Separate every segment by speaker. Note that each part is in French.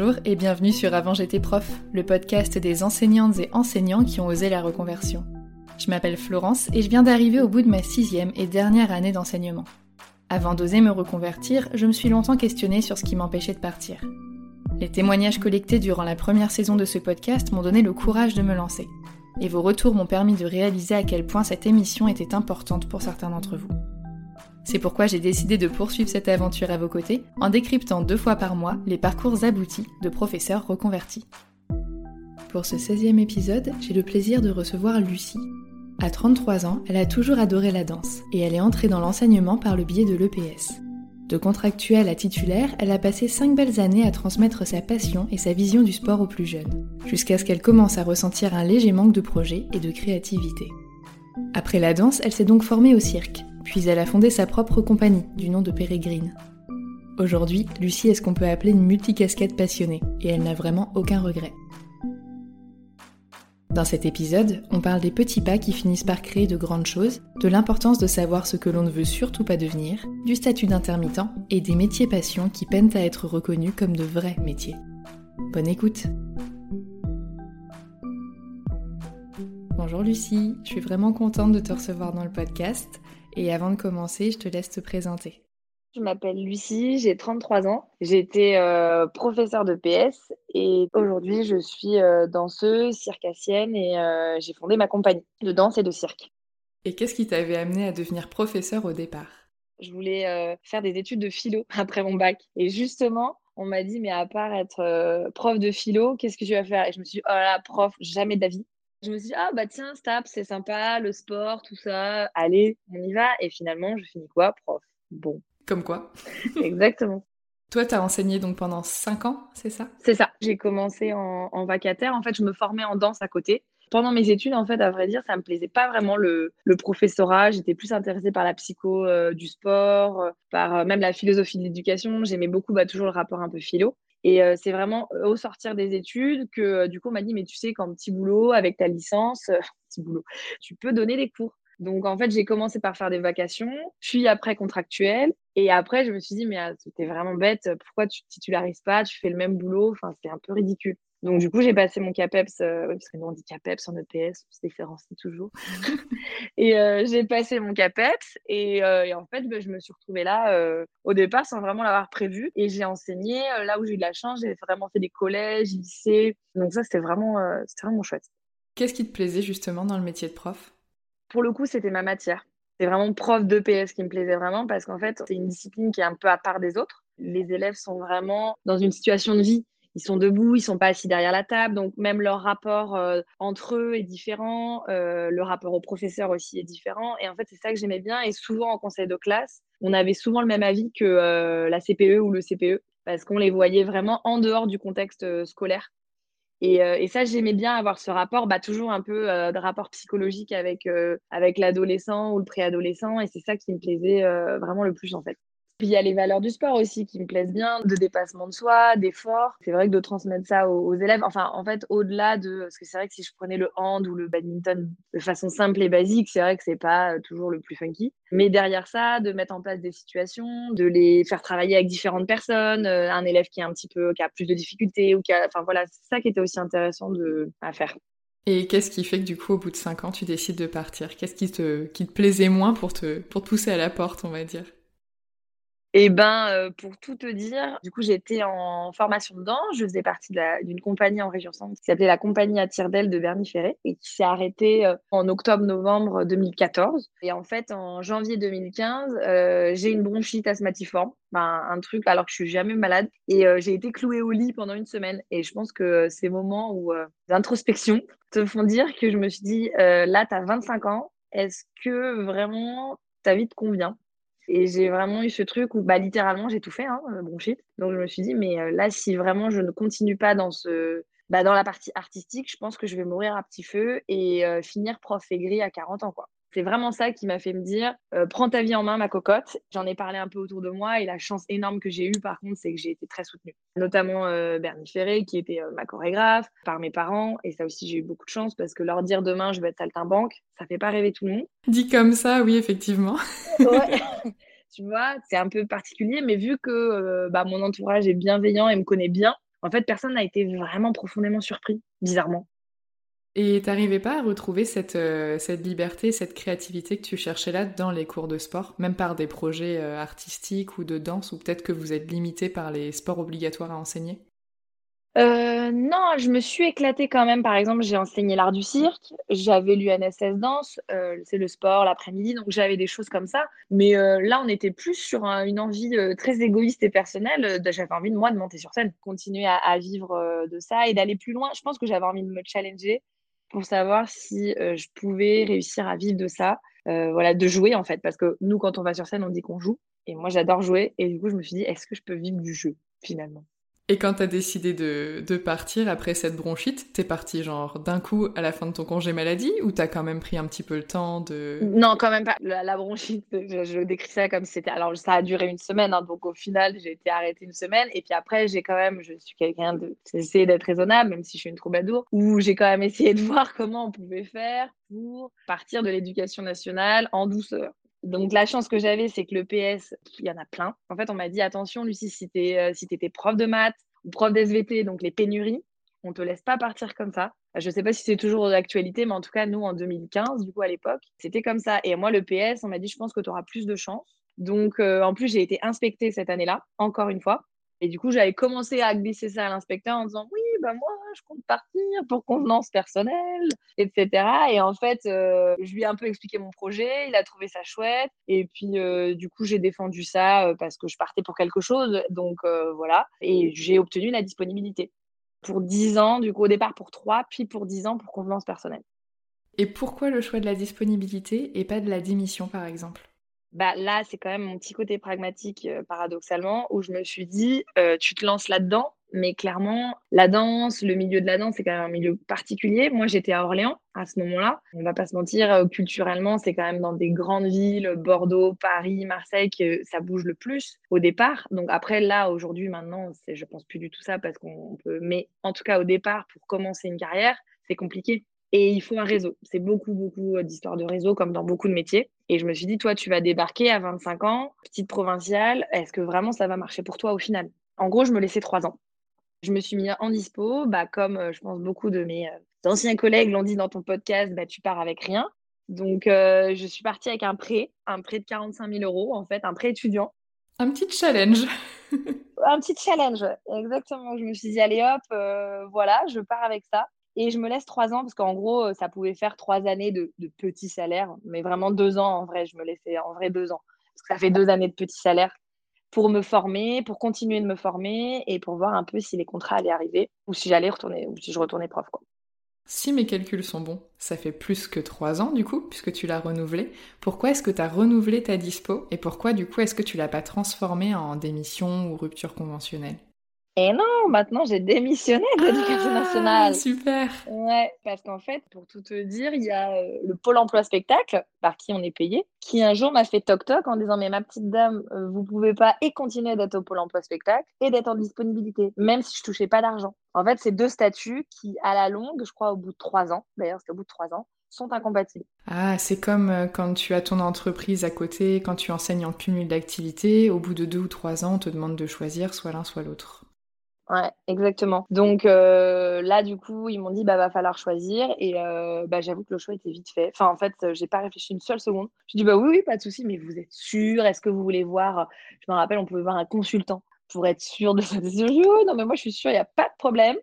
Speaker 1: Bonjour et bienvenue sur Avant j'étais prof, le podcast des enseignantes et enseignants qui ont osé la reconversion. Je m'appelle Florence et je viens d'arriver au bout de ma sixième et dernière année d'enseignement. Avant d'oser me reconvertir, je me suis longtemps questionnée sur ce qui m'empêchait de partir. Les témoignages collectés durant la première saison de ce podcast m'ont donné le courage de me lancer. Et vos retours m'ont permis de réaliser à quel point cette émission était importante pour certains d'entre vous. C'est pourquoi j'ai décidé de poursuivre cette aventure à vos côtés en décryptant deux fois par mois les parcours aboutis de professeurs reconvertis. Pour ce 16e épisode, j'ai le plaisir de recevoir Lucie, à 33 ans, elle a toujours adoré la danse et elle est entrée dans l'enseignement par le biais de l'EPS. De contractuelle à titulaire, elle a passé 5 belles années à transmettre sa passion et sa vision du sport aux plus jeunes, jusqu'à ce qu'elle commence à ressentir un léger manque de projet et de créativité. Après la danse, elle s'est donc formée au cirque, puis elle a fondé sa propre compagnie, du nom de Pérégrine. Aujourd'hui, Lucie est ce qu'on peut appeler une multicasquette passionnée, et elle n'a vraiment aucun regret. Dans cet épisode, on parle des petits pas qui finissent par créer de grandes choses, de l'importance de savoir ce que l'on ne veut surtout pas devenir, du statut d'intermittent et des métiers passions qui peinent à être reconnus comme de vrais métiers. Bonne écoute Bonjour Lucie, je suis vraiment contente de te recevoir dans le podcast et avant de commencer, je te laisse te présenter.
Speaker 2: Je m'appelle Lucie, j'ai 33 ans. J'ai été euh, professeure de PS et aujourd'hui je suis euh, danseuse, circassienne et euh, j'ai fondé ma compagnie de danse et de cirque.
Speaker 1: Et qu'est-ce qui t'avait amené à devenir professeur au départ?
Speaker 2: Je voulais faire des études de philo après mon bac. Et justement, on m'a dit, mais à part être prof de philo, qu'est-ce que tu vas faire? Et je me suis dit, oh là, prof, jamais d'avis. Je me suis dit, ah bah tiens, STAP, c'est sympa, le sport, tout ça, allez, on y va. Et finalement, je finis quoi Prof? Bon,
Speaker 1: comme quoi
Speaker 2: Exactement.
Speaker 1: Toi, tu as enseigné donc pendant 5 ans, c'est ça?
Speaker 2: C'est ça. J'ai commencé en, vacataire. En fait, je me formais en danse à côté. Pendant mes études, en fait, à vrai dire, ça me plaisait pas vraiment le, professorat. J'étais plus intéressée par la psycho euh, du sport, euh, par euh, même la philosophie de l'éducation. J'aimais beaucoup bah, toujours le rapport un peu philo. Et c'est vraiment au sortir des études que du coup on m'a dit mais tu sais qu'en petit boulot avec ta licence, petit boulot, tu peux donner des cours. Donc, en fait, j'ai commencé par faire des vacations, puis après contractuel. Et après, je me suis dit, mais ah, c'était vraiment bête. Pourquoi tu titularises pas Tu fais le même boulot? Enfin, c'est un peu ridicule. Donc, du coup, j'ai passé mon CAPEPS, euh, parce que nous, on dit CAPEPS en EPS, on se différencie toujours. et euh, j'ai passé mon CAPEPS. Et, euh, en fait, ben, je me suis retrouvée là au départ sans vraiment l'avoir prévu. Et j'ai enseigné là où j'ai eu de la chance. J'ai vraiment fait des collèges, lycées. Donc, ça, c'était vraiment, c'était vraiment chouette.
Speaker 1: Qu'est-ce qui te plaisait justement dans le métier de prof?
Speaker 2: Pour le coup, c'était ma matière. C'est vraiment prof de PS qui me plaisait vraiment parce qu'en fait, c'est une discipline qui est un peu à part des autres. Les élèves sont vraiment dans une situation de vie. Ils sont debout, ils sont pas assis derrière la table, donc même leur rapport euh, entre eux est différent, euh, le rapport au professeur aussi est différent. Et en fait, c'est ça que j'aimais bien. Et souvent en conseil de classe, on avait souvent le même avis que euh, la CPE ou le CPE parce qu'on les voyait vraiment en dehors du contexte scolaire. Euh, et, ça, j'aimais bien avoir ce rapport, bah, toujours un peu de rapport psychologique avec, avec l'adolescent ou le préadolescent. Et c'est ça qui me plaisait vraiment le plus, en fait. Puis il y a les valeurs du sport aussi qui me plaisent bien, de dépassement de soi, d'effort. C'est vrai que de transmettre ça aux, élèves, enfin en fait au-delà de, parce que c'est vrai que si je prenais le hand ou le badminton de façon simple et basique, c'est vrai que c'est pas euh, toujours le plus funky. Mais derrière ça, de mettre en place des situations, de les faire travailler avec différentes personnes, euh, un élève qui est un petit peu, qui a plus de difficultés ou qui a, enfin voilà, c'est ça qui était aussi intéressant de, à faire.
Speaker 1: Et qu'est-ce qui fait que du coup, au bout de 5 ans, tu décides de partir? Qu'est-ce qui te, qui te plaisait moins pour te, pour te pousser à la porte, on va dire?
Speaker 2: Et ben, euh, pour tout te dire, du coup, j'étais en formation dedans. Je faisais partie d'une compagnie en région centre qui s'appelait la compagnie à Tire-d'Aile de Bernie Ferré et qui s'est arrêtée euh, en octobre-novembre 2014. Et en fait, en janvier 2015, euh, j'ai une bronchite asthmatiforme, ben, un truc alors que je suis jamais malade. Et j'ai été clouée au lit pendant une semaine. Et je pense que ces moments où d'introspection te font dire que je me suis dit, là, tu as 25 ans. Est-ce que vraiment ta vie te convient? Et j'ai vraiment eu ce truc où, bah, littéralement, j'ai tout fait, hein, euh, bronchite. Donc, je me suis dit, mais euh, là, si vraiment je ne continue pas dans, ce, bah, dans la partie artistique, je pense que je vais mourir à petit feu et euh, finir prof aigri à 40 ans, quoi. C'est vraiment ça qui m'a fait me dire euh, prends ta vie en main, ma cocotte. J'en ai parlé un peu autour de moi et la chance énorme que j'ai eue, par contre, c'est que j'ai été très soutenue. Notamment euh, Bernie Ferré, qui était euh, ma chorégraphe, par mes parents. Et ça aussi, j'ai eu beaucoup de chance parce que leur dire demain, je vais être saltimbanque, ça fait pas rêver tout le monde.
Speaker 1: Dit comme ça, oui, effectivement.
Speaker 2: ouais. tu vois, c'est un peu particulier, mais vu que bah, mon entourage est bienveillant et me connaît bien, en fait, personne n'a été vraiment profondément surpris, bizarrement.
Speaker 1: Et t'arrivais pas à retrouver cette, euh, cette liberté, cette créativité que tu cherchais là dans les cours de sport, même par des projets euh, artistiques ou de danse, ou peut-être que vous êtes limité par les sports obligatoires à enseigner?
Speaker 2: Euh, non, je me suis éclatée quand même. Par exemple, j'ai enseigné l'art du cirque, j'avais l'UNSS danse, c'est le sport l'après-midi, donc j'avais des choses comme ça. Mais là, on était plus sur une envie très égoïste et personnelle. j'avais envie de moi de monter sur scène, continuer à vivre de ça et d'aller plus loin. Je pense que j'avais envie de me challenger pour savoir si euh, je pouvais réussir à vivre de ça, euh, voilà, de jouer en fait. Parce que nous, quand on va sur scène, on dit qu'on joue. Et moi, j'adore jouer. Et du coup, je me suis dit, est-ce que je peux vivre du jeu finalement?
Speaker 1: Et quand t'as décidé de, partir après cette bronchite, t'es parti genre d'un coup à la fin de ton congé maladie ou t'as quand même pris un petit peu le temps de...
Speaker 2: Non, quand même pas. La, bronchite, je, décris ça comme c'était... Alors ça a duré une semaine, hein, donc au final j'ai été arrêtée une semaine. Et puis après j'ai quand même, je suis quelqu'un de... J'ai d'être raisonnable, même si je suis une troubadour, où j'ai quand même essayé de voir comment on pouvait faire pour partir de l'éducation nationale en douceur. Donc la chance que j'avais, c'est que le PS, il y en a plein. En fait, on m'a dit attention, Lucie, si tu euh, prof de maths ou prof d'SVT, donc les pénuries, on te laisse pas partir comme ça. Je sais pas si c'est toujours d'actualité, mais en tout cas, nous, en 2015, du coup, à l'époque, c'était comme ça. Et moi, le PS, on m'a dit, je pense que tu auras plus de chance. Donc, euh, en plus, j'ai été inspectée cette année-là, encore une fois. Et du coup, j'avais commencé à glisser ça à l'inspecteur en disant oui, bah moi, je compte partir pour convenance personnelle, etc. Et en fait, euh, je lui ai un peu expliqué mon projet, il a trouvé ça chouette. Et puis, euh, du coup, j'ai défendu ça euh, parce que je partais pour quelque chose. Donc, voilà. Et j'ai obtenu la disponibilité pour 10 ans, du coup, au départ pour 3, puis pour 10 ans pour convenance personnelle.
Speaker 1: Et pourquoi le choix de la disponibilité et pas de la démission, par exemple?
Speaker 2: Bah, là, c'est quand même mon petit côté pragmatique, euh, paradoxalement, où je me suis dit, euh, tu te lances là-dedans, mais clairement, la danse, le milieu de la danse, c'est quand même un milieu particulier. Moi, j'étais à Orléans à ce moment-là. On va pas se mentir, euh, culturellement, c'est quand même dans des grandes villes, Bordeaux, Paris, Marseille, que ça bouge le plus au départ. Donc après, là, aujourd'hui, maintenant, je pense plus du tout ça parce qu'on peut. Mais en tout cas, au départ, pour commencer une carrière, c'est compliqué. Et il faut un réseau. C'est beaucoup, beaucoup euh, d'histoires de réseau, comme dans beaucoup de métiers. Et je me suis dit, toi, tu vas débarquer à 25 ans, petite provinciale. Est-ce que vraiment ça va marcher pour toi au final? En gros, je me laissais trois ans. Je me suis mis en dispo, bah, comme euh, je pense beaucoup de mes euh, anciens collègues l'ont dit dans ton podcast, bah, tu pars avec rien. Donc, je suis partie avec un prêt, un prêt de 45 000 euros, en fait, un prêt étudiant.
Speaker 1: Un petit challenge.
Speaker 2: un petit challenge, exactement. Je me suis dit, allez hop, voilà, je pars avec ça. Et je me laisse trois ans parce qu'en gros, euh, ça pouvait faire trois années de, de petits salaires, mais vraiment deux ans en vrai. Je me laissais en vrai deux ans parce que ça fait deux années de petits salaires pour me former, pour continuer de me former et pour voir un peu si les contrats allaient arriver ou si j'allais retourner ou si je retournais prof. Quoi.
Speaker 1: Si mes calculs sont bons, ça fait plus que trois ans du coup, puisque tu l'as renouvelé. Pourquoi est-ce que tu as renouvelé ta dispo et pourquoi du coup est-ce que tu l'as pas transformé en démission ou rupture conventionnelle?
Speaker 2: Et non, maintenant j'ai démissionné de l'éducation
Speaker 1: Ah,
Speaker 2: nationale.
Speaker 1: super.
Speaker 2: Ouais, parce qu'en fait, pour tout te dire, il y a euh, le Pôle emploi spectacle, par qui on est payé, qui un jour m'a fait toc-toc en disant Mais ma petite dame, euh, vous pouvez pas et continuer d'être au Pôle emploi spectacle et d'être en disponibilité, même si je touchais pas d'argent. En fait, c'est deux statuts qui, à la longue, je crois au bout de trois ans, d'ailleurs, c'est au bout de trois ans, sont incompatibles.
Speaker 1: Ah, c'est comme euh, quand tu as ton entreprise à côté, quand tu enseignes en cumul d'activités, au bout de deux ou trois ans, on te demande de choisir soit l'un, soit l'autre.
Speaker 2: Ouais, exactement. Donc euh, là, du coup, ils m'ont dit bah va falloir choisir et euh, bah j'avoue que le choix était vite fait. Enfin, en fait, j'ai pas réfléchi une seule seconde. Je dis bah oui, oui, pas de souci, mais vous êtes sûr? Est-ce que vous voulez voir Je me rappelle, on pouvait voir un consultant pour être sûr de dis oui, non, mais moi je suis sûre, il y a pas de problème.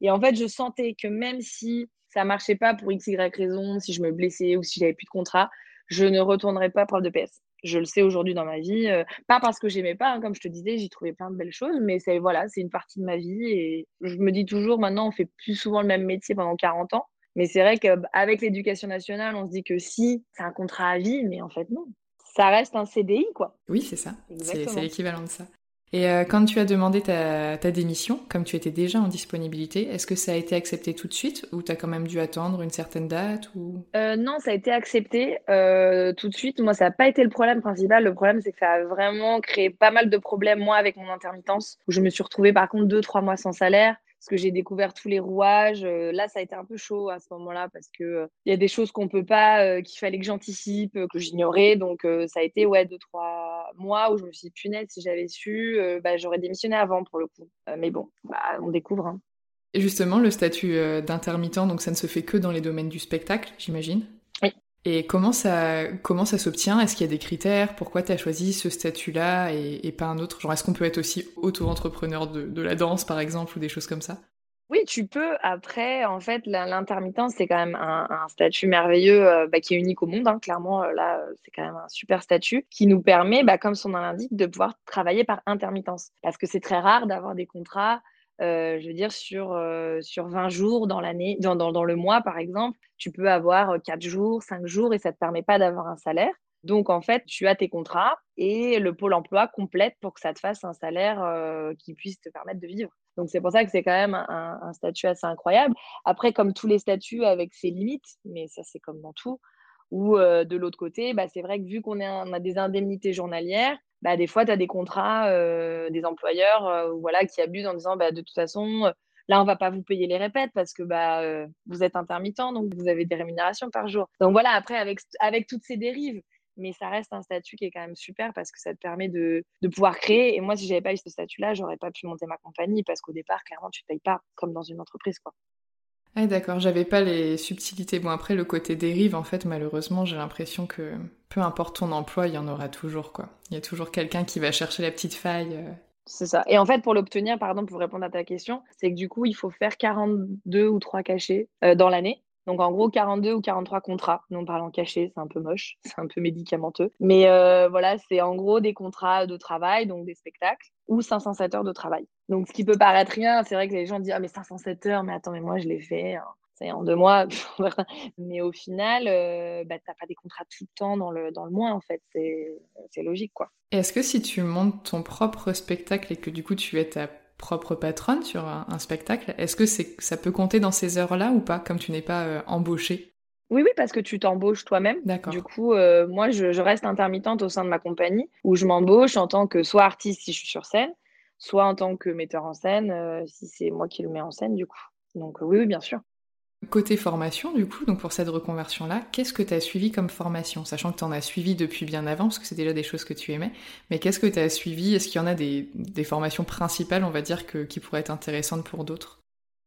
Speaker 2: Et en fait, je sentais que même si ça marchait pas pour x y raison, si je me blessais ou si j'avais plus de contrat, je ne retournerais pas prof de PS je le sais aujourd'hui dans ma vie, euh, pas parce que j'aimais pas, hein, comme je te disais, j'y trouvais plein de belles choses, mais c'est voilà, c'est une partie de ma vie et je me dis toujours maintenant on fait plus souvent le même métier pendant 40 ans, mais c'est vrai qu'avec l'éducation nationale, on se dit que si c'est un contrat à vie, mais en fait non, ça reste un CDI quoi.
Speaker 1: Oui, c'est ça, c'est l'équivalent de ça. Et euh, quand tu as demandé ta, démission, comme tu étais déjà en disponibilité, est-ce que ça a été accepté tout de suite ou tu as quand même dû attendre une certaine date ou...
Speaker 2: Euh, non, ça a été accepté euh, tout de suite. Moi, ça n'a pas été le problème principal. Le problème, c'est que ça a vraiment créé pas mal de problèmes, moi, avec mon intermittence, où je me suis retrouvée, par contre, deux, trois mois sans salaire parce que j'ai découvert tous les rouages. là, ça a été un peu chaud à ce moment-là parce que il y a des choses qu'on peut pas, qu'il fallait que j'anticipe, que j'ignorais. Donc, ça a été ouais deux trois mois où je me suis dit punaise, si j'avais su, bah, j'aurais démissionné avant pour le coup. mais bon, bah, on découvre. Hein.
Speaker 1: Et justement, le statut d'intermittent, donc ça ne se fait que dans les domaines du spectacle, j'imagine? Et comment ça, comment ça s'obtient? Est-ce qu'il y a des critères? Pourquoi tu as choisi ce statut-là et, et, pas un autre? Genre, est-ce qu'on peut être aussi auto-entrepreneur de, la danse, par exemple, ou des choses comme ça?
Speaker 2: Oui, tu peux. Après, en fait, l'intermittence, c'est quand même un, statut merveilleux euh, bah, qui est unique au monde. Hein. Clairement, euh, là, c'est quand même un super statut qui nous permet, bah, comme son nom l'indique, de pouvoir travailler par intermittence. Parce que c'est très rare d'avoir des contrats euh, je veux dire, sur, euh, sur 20 jours dans l'année, dans, dans, dans, le mois, par exemple, tu peux avoir 4 jours, 5 jours et ça ne te permet pas d'avoir un salaire. Donc, en fait, tu as tes contrats et le pôle emploi complète pour que ça te fasse un salaire euh, qui puisse te permettre de vivre. Donc, c'est pour ça que c'est quand même un, statut assez incroyable. Après, comme tous les statuts avec ses limites, mais ça, c'est comme dans tout, ou de l'autre côté, bah, c'est vrai que vu qu'on a des indemnités journalières, bah, des fois, tu as des contrats, euh, des employeurs euh, voilà, qui abusent en disant bah, de toute façon, là, on va pas vous payer les répètes parce que bah, euh, vous êtes intermittent, donc vous avez des rémunérations par jour. Donc voilà, après, avec, avec toutes ces dérives, mais ça reste un statut qui est quand même super parce que ça te permet de, de pouvoir créer. Et moi, si j'avais pas eu ce statut-là, j'aurais pas pu monter ma compagnie parce qu'au départ, clairement, tu payes pas comme dans une entreprise. Quoi.
Speaker 1: Ah d'accord, j'avais pas les subtilités. Bon après le côté dérive, en fait malheureusement j'ai l'impression que peu importe ton emploi, il y en aura toujours quoi. Il y a toujours quelqu'un qui va chercher la petite faille. euh.
Speaker 2: C'est ça. Et en fait, pour l'obtenir, pardon, pour répondre à ta question, c'est que du coup, il faut faire 42 ou 3 cachets euh, dans l'année. Donc en gros, 42 ou 43 contrats. Non parlant cachés, c'est un peu moche, c'est un peu médicamenteux. Mais euh, voilà, c'est en gros des contrats de travail, donc des spectacles, ou 507 heures de travail. Donc ce qui peut paraître rien, c'est vrai que les gens disent Ah, mais 507 heures, mais attends, mais moi je l'ai fait. Hein. En deux mois. mais au final, euh, bah, t'as pas des contrats tout le temps dans le, dans le mois, en fait. C'est logique, quoi.
Speaker 1: Est-ce que si tu montes ton propre spectacle et que du coup tu es ta propre patronne sur un, un spectacle, est-ce que ça peut compter dans ces heures-là ou pas, comme tu n'es pas euh, embauché
Speaker 2: oui, oui, parce que tu t'embauches toi-même.
Speaker 1: D'accord.
Speaker 2: Du coup, euh, moi, je, je, reste intermittente au sein de ma compagnie où je m'embauche en tant que soit artiste si je suis sur scène, soit en tant que metteur en scène euh, si c'est moi qui le mets en scène, du coup. Donc, euh, oui, oui, bien sûr.
Speaker 1: Côté formation, du coup, donc pour cette reconversion-là, qu'est-ce que tu as suivi comme formation? Sachant que tu en as suivi depuis bien avant, parce que c'est déjà des choses que tu aimais, mais qu'est-ce que tu as suivi? Est-ce qu'il y en a des, formations principales, on va dire, que, qui pourraient être intéressantes pour d'autres?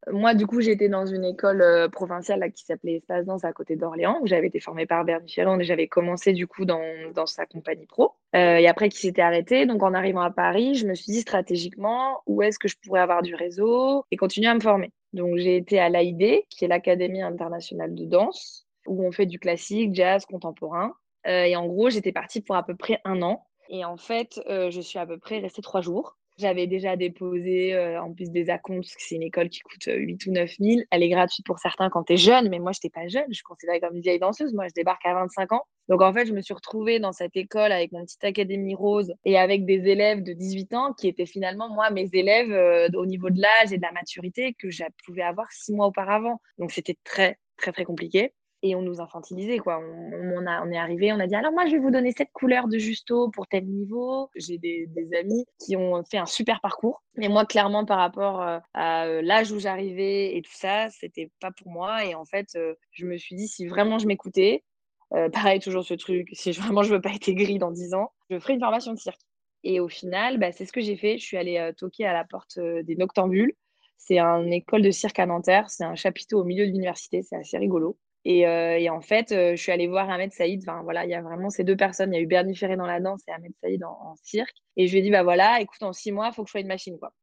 Speaker 2: Moi, du coup, j'étais dans une école euh, provinciale qui s'appelait Espace Danse à côté d'Orléans, où j'avais été formée par Bernie Ferrand et j'avais commencé du coup dans, dans sa compagnie pro. Euh, et après, qui s'était arrêté. Donc, en arrivant à Paris, je me suis dit stratégiquement où est-ce que je pourrais avoir du réseau et continuer à me former? Donc, j'ai été à l'AID, qui est l'Académie internationale de danse, où on fait du classique, jazz, contemporain. Euh, et en gros, j'étais partie pour à peu près un an. Et en fait, je suis à peu près restée trois jours. J'avais déjà déposé euh, en plus des acomptes, parce que c'est une école qui coûte 8 ou 9 000. Elle est gratuite pour certains quand tu es jeune, mais moi, je n'étais pas jeune. Je suis considérée comme une vieille danseuse. Moi, je débarque à 25 ans. Donc, en fait, je me suis retrouvée dans cette école avec mon petit académie rose et avec des élèves de 18 ans qui étaient finalement, moi, mes élèves au niveau de l'âge et de la maturité que je pouvais avoir six mois auparavant. Donc, c'était très, très, très compliqué et on nous infantilisait quoi. On, a, on, est arrivé, on a dit alors moi je vais vous donner cette couleur de justo pour tel niveau. J'ai des, amis qui ont fait un super parcours, mais moi clairement par rapport euh, à euh, l'âge où j'arrivais et tout ça, c'était pas pour moi. Et en fait, euh, je me suis dit si vraiment je m'écoutais, pareil toujours ce truc, si vraiment je veux pas être aigrie dans 10 ans, je ferai une formation de cirque. Et au final, bah, c'est ce que j'ai fait. Je suis allée toquer à la porte des Noctambules. C'est une école de cirque à Nanterre. C'est un chapiteau au milieu de l'université. C'est assez rigolo. Euh, et, en fait, euh, je suis allée voir Ahmed Saïd. Enfin, voilà, il y a vraiment ces deux personnes. Il y a eu Bernie Ferré dans la danse et Ahmed Saïd en, cirque. Et je lui ai dit, bah voilà, écoute, en six mois, il faut que je sois une machine, quoi.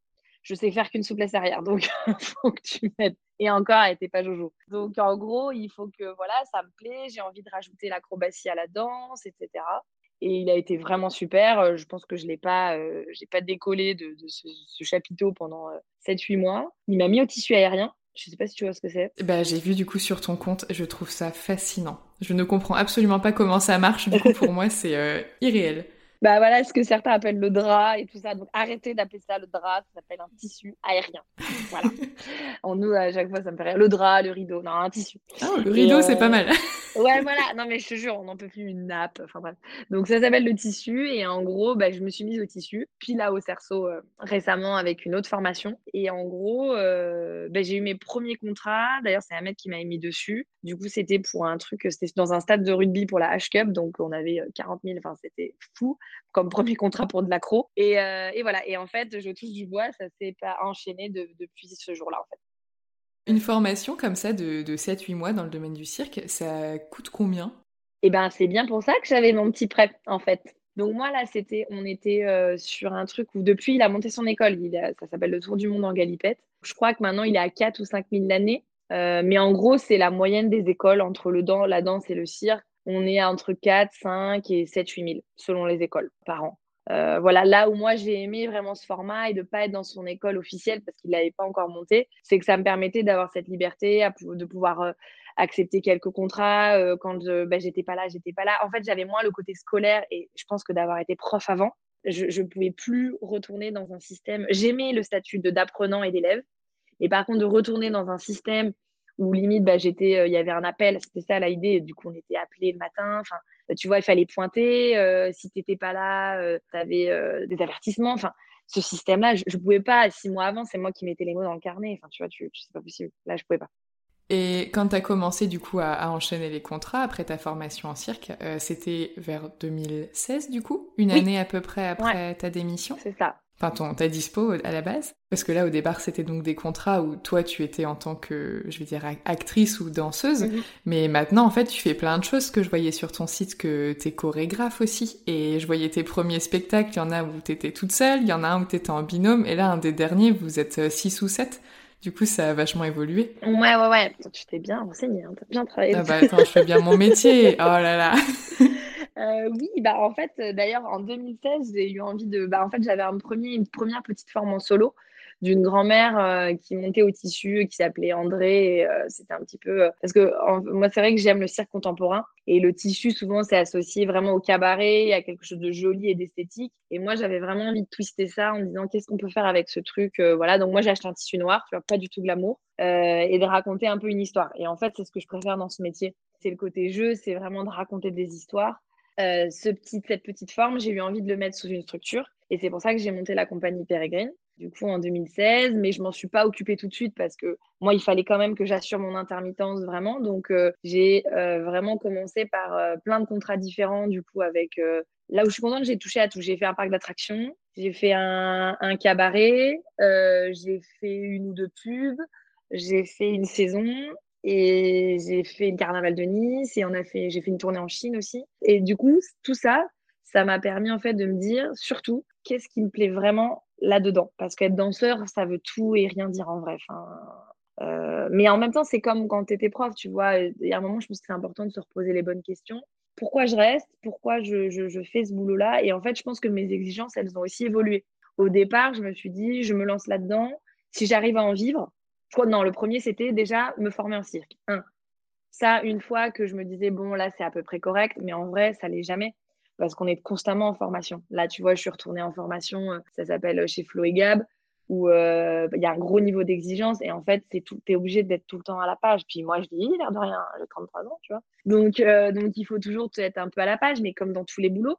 Speaker 2: Je sais faire qu'une souplesse arrière, donc faut que tu m'aides. Et encore, elle n'était pas Jojo. Donc en gros, il faut que voilà, ça me plaît. J'ai envie de rajouter l'acrobatie à la danse, etc. Et il a été vraiment super. Euh, je pense que je l'ai pas, pas décollé de, ce, ce, chapiteau pendant 7-8 mois. Il m'a mis au tissu aérien. Je sais pas si tu vois ce que c'est.
Speaker 1: Bah, j'ai vu du coup sur ton compte, je trouve ça fascinant. Je ne comprends absolument pas comment ça marche, du coup pour moi c'est euh, irréel.
Speaker 2: Bah voilà ce que certains appellent le drap et tout ça? Donc arrêtez d'appeler ça le drap, ça s'appelle un tissu aérien. Voilà. en nous, à chaque fois, ça me fait rire. Le drap, le rideau, non, un tissu.
Speaker 1: Ah, le rideau, c'est pas euh, mal.
Speaker 2: Ouais, voilà. Non, mais je te jure, on n'en peut plus une nappe. Enfin bref. Donc ça s'appelle le tissu. Et en gros, bah, je me suis mise au tissu. Puis là, au cerceau, euh, récemment, avec une autre formation. Et en gros, euh, bah, j'ai eu mes premiers contrats. D'ailleurs, c'est un mec qui m'a mis dessus. Du coup, c'était pour un truc, c'était dans un stade de rugby pour la H-Cup. Donc on avait 40 000. Enfin, c'était fou comme premier contrat pour de l'accro. Et, euh, et, voilà. Et en fait, je touche du bois, ça s'est pas enchaîné depuis ce jour-là.
Speaker 1: Une formation comme ça de, de 7-8 mois dans le domaine du cirque, ça coûte combien?
Speaker 2: Eh ben, c'est bien pour ça que j'avais mon petit prêt, en fait. Donc moi là, c'était, on était euh, sur un truc où depuis il a monté son école, ça s'appelle le Tour du Monde en galipette. Je crois que maintenant il est à 4 ou 5 000 l'année, euh, mais en gros c'est la moyenne des écoles entre le dans, la danse et le cirque on est entre 4, 5 et 7, 8 000 selon les écoles par an. Euh, voilà, là où moi j'ai aimé vraiment ce format et de pas être dans son école officielle parce qu'il n'avait pas encore monté, c'est que ça me permettait d'avoir cette liberté, de pouvoir euh, accepter quelques contrats euh, quand ben, j'étais pas là, j'étais pas là. En fait, j'avais moins le côté scolaire et je pense que d'avoir été prof avant, je ne pouvais plus retourner dans un système. J'aimais le statut de d'apprenant et d'élève, et par contre de retourner dans un système où limite, bah, j'étais, il y avait un appel, c'était ça l'idée, du coup, on était appelé le matin, tu vois, il fallait pointer, euh, si tu n'étais pas là, tu avais des avertissements, enfin, ce système-là, je ne pouvais pas, six mois avant, c'est moi qui mettais les mots dans le carnet, enfin, tu vois, tu, c'est pas possible, là, je pouvais pas.
Speaker 1: Et quand tu as commencé du coup à, enchaîner les contrats après ta formation en cirque, c'était vers 2016 du coup, une année à peu près après ta démission?
Speaker 2: C'est ça
Speaker 1: enfin ton, ta dispo à la base Parce que là, au départ, c'était donc des contrats où toi, tu étais en tant que, je vais dire, actrice ou danseuse. Mhm. Mais maintenant, en fait, tu fais plein de choses que je voyais sur ton site, que t'es chorégraphe aussi. Et je voyais tes premiers spectacles, il y en a où t'étais toute seule, il y en a un où t'étais en binôme. Et là, un des derniers, vous êtes 6 euh, ou 7. Du coup, ça a vachement évolué.
Speaker 2: Ouais, ouais, ouais. Tu t'es bien renseigné, hein. t'as bien travaillé.
Speaker 1: Ah bah attends, je fais bien mon métier. Oh là là.
Speaker 2: Euh, oui, bah en fait, euh, d'ailleurs, en 2016, j'ai eu envie de. Bah, en fait, j'avais une première petite forme en solo d'une grand-mère euh, qui montait au tissu, qui s'appelait André. C'était un petit peu. parce que moi, c'est vrai que j'aime le cirque contemporain. Et le tissu, souvent, c'est associé vraiment au cabaret, à quelque chose de joli et d'esthétique. Et moi, j'avais vraiment envie de twister ça en me disant qu'est-ce qu'on peut faire avec ce truc. voilà, donc moi, j'ai acheté un tissu noir, tu vois, pas du tout glamour, et de raconter un peu une histoire. Et en fait, c'est ce que je préfère dans ce métier. C'est le côté jeu, c'est vraiment de raconter des histoires. Euh, ce petit, cette petite forme, j'ai eu envie de le mettre sous une structure. Et c'est pour ça que j'ai monté la compagnie Peregrine, du coup en 2016. Mais je m'en suis pas occupée tout de suite parce que moi, il fallait quand même que j'assure mon intermittence vraiment. Donc, euh, j'ai euh, vraiment commencé par plein de contrats différents, du coup, avec. là où je suis contente, j'ai touché à tout. J'ai fait un parc d'attractions, j'ai fait un, un cabaret, j'ai fait une ou deux pubs, j'ai fait une saison, et j'ai fait le carnaval de Nice et on a fait, j'ai fait une tournée en Chine aussi. Et du coup, tout ça, ça m'a permis en fait de me dire surtout qu'est-ce qui me plaît vraiment là-dedans? Parce qu'être danseur, ça veut tout et rien dire en vrai. Euh, mais en même temps, c'est comme quand tu étais prof, tu vois. Il y a un moment, je pense que c'est important de se reposer les bonnes questions. Pourquoi je reste? Pourquoi je, fais ce boulot-là? Et en fait, je pense que mes exigences, elles ont aussi évolué Au départ, je me suis dit, je me lance là-dedans. Si j'arrive à en vivre, je crois non, le premier, c'était déjà me former en cirque. Un. Ça, une fois que je me disais, bon, là, c'est à peu près correct, mais en vrai, ça l'est jamais parce qu'on est constamment en formation. Là, tu vois, je suis retournée en formation, euh, ça s'appelle euh, chez Flo et Gab, où euh, il y a un gros niveau d'exigence et en fait, tout, es obligé d'être tout le temps à la page. Puis moi, je dis, l'air de rien, j'ai 33 ans, tu vois. Donc, donc, il faut toujours être un peu à la page, mais comme dans tous les boulots.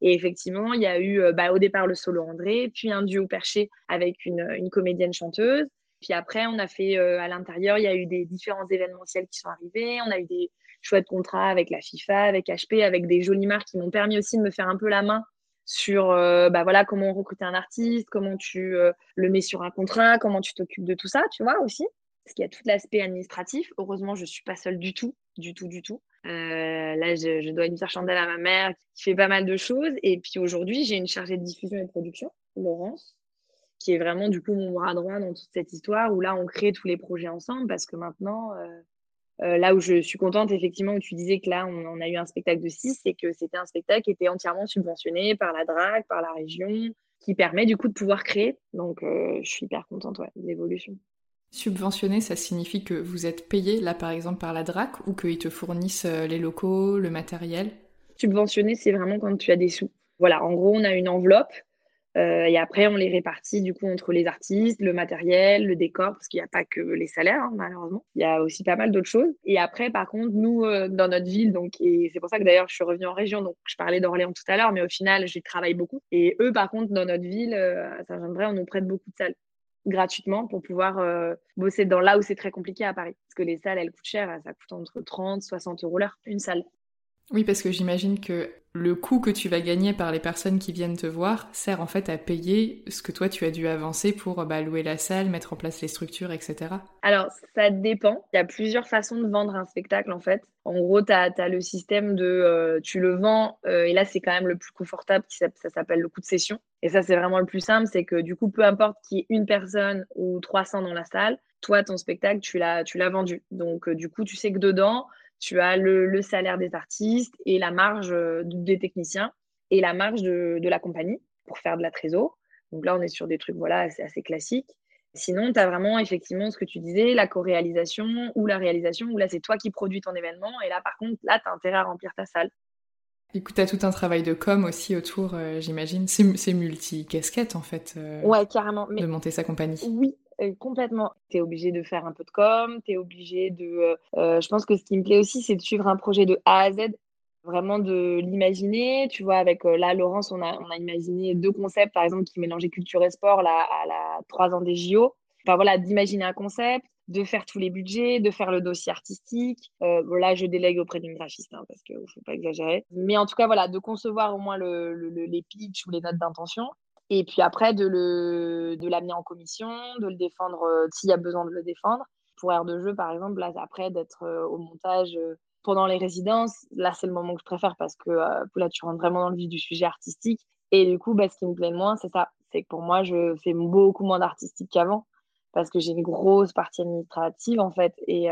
Speaker 2: Et effectivement, il y a eu bah, au départ le solo André, puis un duo perché avec une comédienne chanteuse. Puis après, on a fait à l'intérieur, il y a eu des différents événementiels qui sont arrivés. On a eu des, chouette contrat avec la FIFA, avec HP, avec des jolies marques qui m'ont permis aussi de me faire un peu la main sur euh, bah voilà comment recruter un artiste, comment tu euh, le mets sur un contrat, comment tu t'occupes de tout ça, tu vois aussi. Parce qu'il y a tout l'aspect administratif. Heureusement, je ne suis pas seule du tout, du tout, du tout. Euh, là, je, dois une faire chandelle à ma mère qui fait pas mal de choses. Et puis aujourd'hui, j'ai une chargée de diffusion et de production, Laurence, qui est vraiment du coup mon bras droit dans toute cette histoire où là, on crée tous les projets ensemble parce que maintenant, euh, là où je suis contente, effectivement, où tu disais que là, on, a eu un spectacle de 6, c'est que c'était un spectacle qui était entièrement subventionné par la DRAC, par la région, qui permet du coup de pouvoir créer. Donc, euh, je suis hyper contente ouais, de l'évolution.
Speaker 1: Subventionné, ça signifie que vous êtes payé, là, par exemple, par la DRAC, ou qu'ils te fournissent euh, les locaux, le matériel?
Speaker 2: Subventionné, c'est vraiment quand tu as des sous. Voilà, en gros, on a une enveloppe euh, et après, on les répartit du coup entre les artistes, le matériel, le décor, parce qu'il n'y a pas que les salaires, hein, malheureusement. Il y a aussi pas mal d'autres choses. Et après, par contre, nous, euh, dans notre ville, donc, et c'est pour ça que d'ailleurs, je suis revenue en région, donc je parlais d'Orléans tout à l'heure, mais au final, j'y travaille beaucoup. Et eux, par contre, dans notre ville, euh, à Saint-Jean-de-Bray, on nous prête beaucoup de salles gratuitement pour pouvoir bosser dans là où c'est très compliqué à Paris. Parce que les salles, elles coûtent cher, ça coûte entre 30 60 euros l'heure, une salle.
Speaker 1: Oui, parce que j'imagine que le coût que tu vas gagner par les personnes qui viennent te voir sert en fait à payer ce que toi tu as dû avancer pour bah, louer la salle, mettre en place les structures, etc.
Speaker 2: Alors, ça dépend. Il y a plusieurs façons de vendre un spectacle en fait. En gros, tu as, le système de euh, tu le vends, euh, et là c'est quand même le plus confortable, ça, s'appelle le coût de session. Et ça, c'est vraiment le plus simple, c'est que du coup, peu importe qu'il y ait une personne ou 300 dans la salle, toi, ton spectacle, tu l'as vendu. Donc, euh, du coup, tu sais que dedans, tu as le, salaire des artistes et la marge euh, des techniciens et la marge de, la compagnie pour faire de la trésor. Donc là, on est sur des trucs voilà, assez, assez classiques. Sinon, tu as vraiment effectivement ce que tu disais, la co-réalisation ou la réalisation, où là, c'est toi qui produis ton événement. Et là, par contre, là, tu as intérêt à remplir ta salle.
Speaker 1: Écoute, tu as tout un travail de com aussi autour, euh, j'imagine. C'est multi-casquette, en fait.
Speaker 2: Euh, ouais, carrément.
Speaker 1: De monter sa compagnie.
Speaker 2: Oui, complètement. Tu es obligé de faire un peu de com, tu es obligé de... Euh, euh, je pense que ce qui me plaît aussi, c'est de suivre un projet de A à Z, vraiment de l'imaginer. Tu vois, avec là, Laurence, on a, on a imaginé deux concepts, par exemple, qui mélangeaient culture et sport là, à la 3 ans des JO. Enfin voilà, d'imaginer un concept, de faire tous les budgets, de faire le dossier artistique. Euh, là, je délègue auprès d'une graphiste hein, parce qu'il ne faut pas exagérer. Mais en tout cas, voilà, de concevoir au moins le, les pitchs ou les notes d'intention et puis après, de, le, de l'amener en commission, de le défendre euh, s'il y a besoin de le défendre. Pour Air de jeu, par exemple, là, après, d'être euh, au montage euh, pendant les résidences, là, c'est le moment que je préfère parce que là, tu rentres vraiment dans le vif du sujet artistique. Et du coup, bah, ce qui me plaît le moins, c'est ça. C'est que pour moi, je fais beaucoup moins d'artistique qu'avant parce que j'ai une grosse partie administrative, en fait. Et,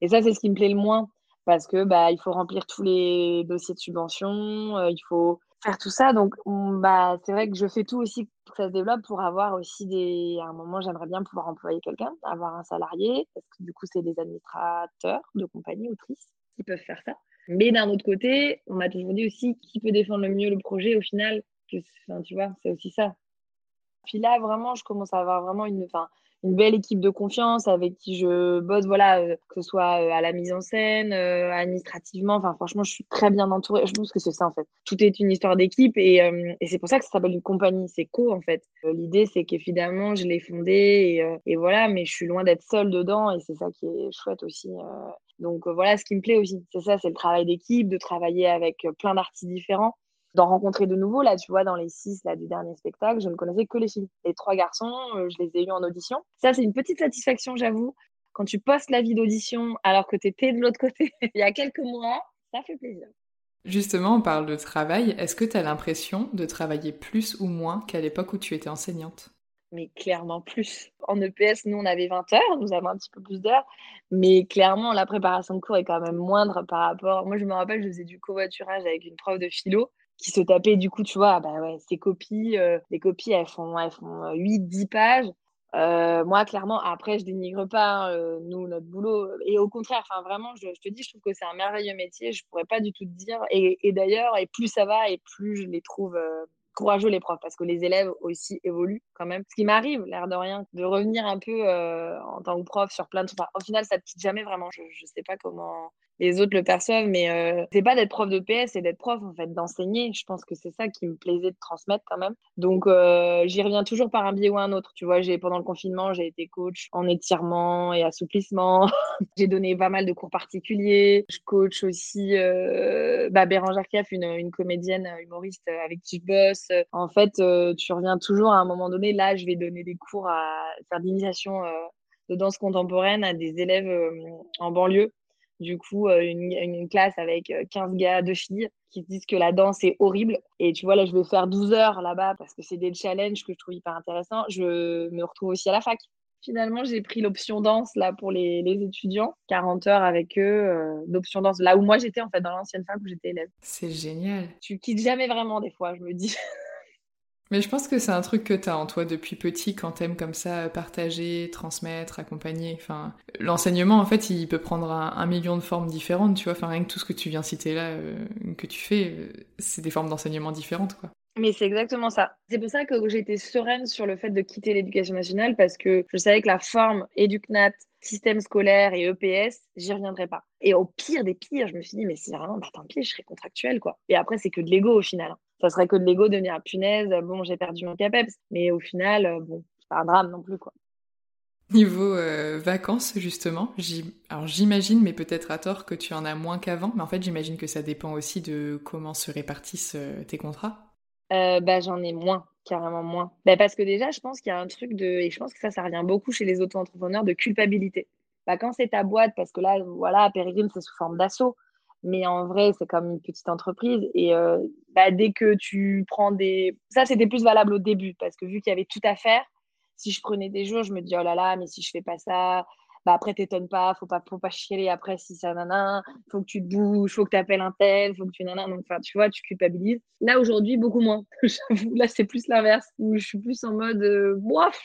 Speaker 2: et ça, c'est ce qui me plaît le moins parce que bah, il faut remplir tous les dossiers de subvention, il faut faire tout ça. Donc, bah, c'est vrai que je fais tout aussi pour que ça se développe, pour avoir aussi des. À un moment, j'aimerais bien pouvoir employer quelqu'un, avoir un salarié, parce que du coup, c'est des administrateurs de compagnie, autrices, qui peuvent faire ça. Mais d'un autre côté, on m'a toujours dit aussi qui peut défendre le mieux le projet au final. Tu vois, c'est aussi ça. Puis là, vraiment, je commence à avoir vraiment une. Enfin, une belle équipe de confiance avec qui je bosse, voilà, euh, que ce soit euh, à la mise en scène, euh, administrativement. Enfin, franchement, je suis très bien entourée. Je pense que c'est ça, en fait. Tout est une histoire d'équipe et, et c'est pour ça que ça s'appelle une compagnie. C'est co, en fait. L'idée, c'est qu'évidemment, je l'ai fondée et, et, voilà, mais je suis loin d'être seule dedans et c'est ça qui est chouette aussi. Donc voilà ce qui me plaît aussi. C'est ça, c'est le travail d'équipe, de travailler avec plein d'artistes différents d'en rencontrer de nouveaux. Là, tu vois, dans les six là, du dernier spectacle, je ne connaissais que les filles. Les trois garçons, euh, je les ai eus en audition. Ça, c'est une petite satisfaction, j'avoue. Quand tu postes la vie d'audition alors que tu étais de l'autre côté il y a quelques mois, ça fait plaisir.
Speaker 1: Justement, on parle de travail. Est-ce que tu as l'impression de travailler plus ou moins qu'à l'époque où tu étais enseignante?
Speaker 2: Mais clairement plus. En EPS, nous, on avait 20 heures, nous avons un petit peu plus d'heures, mais clairement, la préparation de cours est quand même moindre par rapport. Moi, je me rappelle, je faisais du covoiturage avec une prof de philo qui se tapait du coup, tu vois, bah ouais, ces copies, les copies, elles font, elles font 8, 10 pages. moi, clairement, après, je dénigre pas hein, nous notre boulot. Et au contraire, vraiment, je, te dis, je trouve que c'est un merveilleux métier. Je pourrais pas du tout te dire. Et, d'ailleurs, et plus ça va, et plus je les trouve courageux les profs parce que les élèves aussi évoluent quand même. Ce qui m'arrive, l'air de rien, de revenir un peu en tant que prof sur plein de trucs. au final, ça ne quitte jamais vraiment. Je ne sais pas comment les autres le perçoivent, mais euh, c'est pas d'être prof de PS, c'est d'être prof, en fait, d'enseigner. Je pense que c'est ça qui me plaisait de transmettre quand même. Donc, euh, j'y reviens toujours par un biais ou un autre. Tu vois, j'ai pendant le confinement, j'ai été coach en étirement et assouplissement. j'ai donné pas mal de cours particuliers. Je coach aussi euh, bah, Bérangère Kiaf, une, une, comédienne humoriste avec qui je bosse. En fait, tu reviens toujours à un moment donné. Là, je vais donner des cours à faire d'initiation de danse contemporaine à des élèves en banlieue du coup, euh, une, classe avec 15 euh, gars, deux filles qui disent que la danse est horrible. Et tu vois, là, je vais faire 12 heures là-bas parce que c'est des challenges que je trouve hyper intéressants. Je me retrouve aussi à la fac. Finalement, j'ai pris l'option danse là pour les, étudiants, 40 heures avec eux, euh, d'option danse, là où moi j'étais en fait, dans l'ancienne fac où j'étais élève.
Speaker 1: C'est génial.
Speaker 2: Tu quittes jamais vraiment des fois, je me dis.
Speaker 1: Mais je pense que c'est un truc que tu as en toi depuis petit quand t'aimes comme ça partager, transmettre, accompagner. Enfin, l'enseignement, en fait, il peut prendre un, million de formes différentes, tu vois. Enfin, rien que tout ce que tu viens citer là, euh, que tu fais, euh, c'est des formes d'enseignement différentes, quoi.
Speaker 2: Mais c'est exactement ça. C'est pour ça que j'étais sereine sur le fait de quitter l'éducation nationale parce que je savais que la forme éducnat, système scolaire et EPS, j'y reviendrai pas. Et au pire des pires, je me suis dit, mais si vraiment, bah, tant pis, je serai contractuelle, quoi. Et après, c'est que de l'ego au final. Ça serait que de l'ego de venir à punaise, bon, j'ai perdu mon CAPEPS. Mais au final, euh, bon, c'est pas un drame non plus, quoi.
Speaker 1: Niveau euh, vacances, justement, alors j'imagine, mais peut-être à tort, que tu en as moins qu'avant, mais en fait j'imagine que ça dépend aussi de comment se répartissent euh, tes contrats.
Speaker 2: bah, j'en ai moins, carrément moins. Bah, parce que déjà, je pense qu'il y a un truc de, et je pense que ça, ça revient beaucoup chez les auto-entrepreneurs, de culpabilité. Bah, quand c'est ta boîte, parce que là, voilà, Pérégrine, c'est sous forme d'assaut. Mais en vrai, c'est comme une petite entreprise. Et euh, bah, dès que tu prends des. Ça, c'était plus valable au début, parce que vu qu'il y avait tout à faire, si je prenais des jours, je me dis, oh là là, mais si je fais pas ça, bah après, t'étonnes pas, faut pas, faut pas chialer après si ça nana, faut que tu te bouges, faut que tu appelles un tel, faut que tu nana. Donc, enfin, tu vois, tu culpabilises. Là, aujourd'hui, beaucoup moins. là, c'est plus l'inverse, où je suis plus en mode, euh,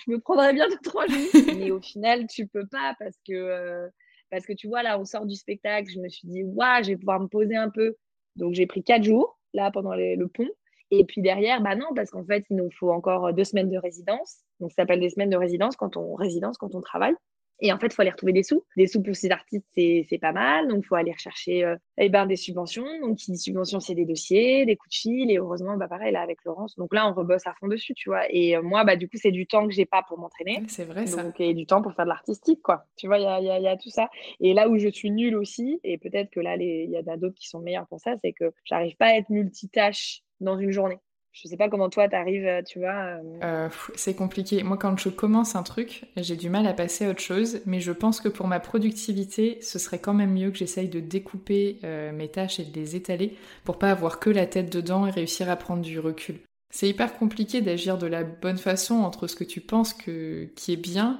Speaker 2: je me prendrais bien deux, trois jours. mais au final, tu peux pas parce que. Euh, parce que tu vois, là, on sort du spectacle, je me suis dit, waouh, je vais pouvoir me poser un peu. Donc, j'ai pris quatre jours, là, pendant le pont. Et puis derrière, bah non, parce qu'en fait, il nous faut encore deux semaines de résidence. Donc, ça s'appelle des semaines de résidence quand on résidence, quand on travaille. Et en fait, il faut aller retrouver des sous. Des sous pour ces artistes, c'est pas mal. Donc, il faut aller rechercher euh, eh ben, des subventions. Donc, qui dit subvention, c'est des dossiers, des coups de fil. Et heureusement, bah, pareil, là, avec Laurence. Donc là, on rebosse à fond dessus, tu vois. Et euh, moi, bah, du coup, c'est du temps que j'ai pas pour m'entraîner.
Speaker 1: C'est vrai, ça.
Speaker 2: Donc, et du temps pour faire de l'artistique, quoi. Tu vois, il y a, y a, tout ça. Et là où je suis nulle aussi, et peut-être que là, il y a d'autres qui sont meilleurs pour ça, c'est que j'arrive pas à être multitâche dans une journée. Je sais pas comment toi t'arrives, euh, tu vois. Euh.
Speaker 1: Euh, c'est compliqué. Moi, quand je commence un truc, j'ai du mal à passer à autre chose, mais je pense que pour ma productivité, ce serait quand même mieux que j'essaye de découper mes tâches et de les étaler pour pas avoir que la tête dedans et réussir à prendre du recul. C'est hyper compliqué d'agir de la bonne façon entre ce que tu penses que qui est bien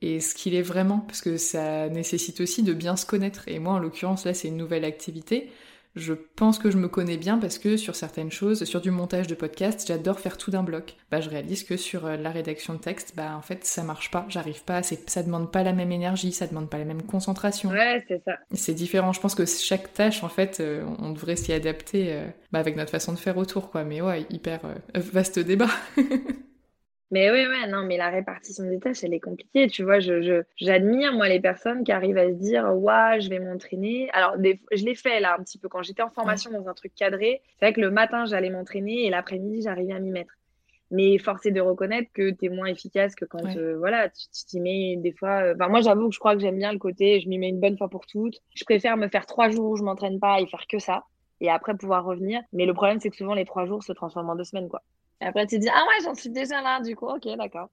Speaker 1: et ce qu'il est vraiment, parce que ça nécessite aussi de bien se connaître. Et moi, en l'occurrence, là, c'est une nouvelle activité je pense que je me connais bien parce que sur certaines choses, sur du montage de podcast, j'adore faire tout d'un bloc. Bah, je réalise que sur euh, la rédaction de texte, bah, en fait, ça marche pas, j'arrive pas, ça demande pas la même énergie, ça demande pas la même concentration.
Speaker 2: Ouais, c'est ça.
Speaker 1: C'est différent. Je pense que chaque tâche, en fait, euh, on devrait s'y adapter euh, bah, avec notre façon de faire autour, quoi. Mais ouais, hyper vaste débat.
Speaker 2: Mais oui, ouais, non, mais la répartition des tâches, elle est compliquée. Tu vois, je, j'admire, moi, les personnes qui arrivent à se dire, ouais, je vais m'entraîner. Alors, je l'ai fait, là, un petit peu, quand j'étais en formation dans un truc cadré. C'est vrai que le matin, j'allais m'entraîner et l'après-midi, j'arrivais à m'y mettre. Mais force est de reconnaître que tu es moins efficace que quand, euh, voilà, tu t'y mets des fois. Euh, enfin, moi, j'avoue que je crois que j'aime bien le côté, je m'y mets une bonne fois pour toutes. Je préfère me faire trois jours où je m'entraîne pas et faire que ça. Et après, pouvoir revenir. Mais le problème, c'est que souvent, les trois jours se transforment en deux semaines, quoi. Et après, tu te dis, ah ouais, j'en suis déjà là, du coup, ok, d'accord.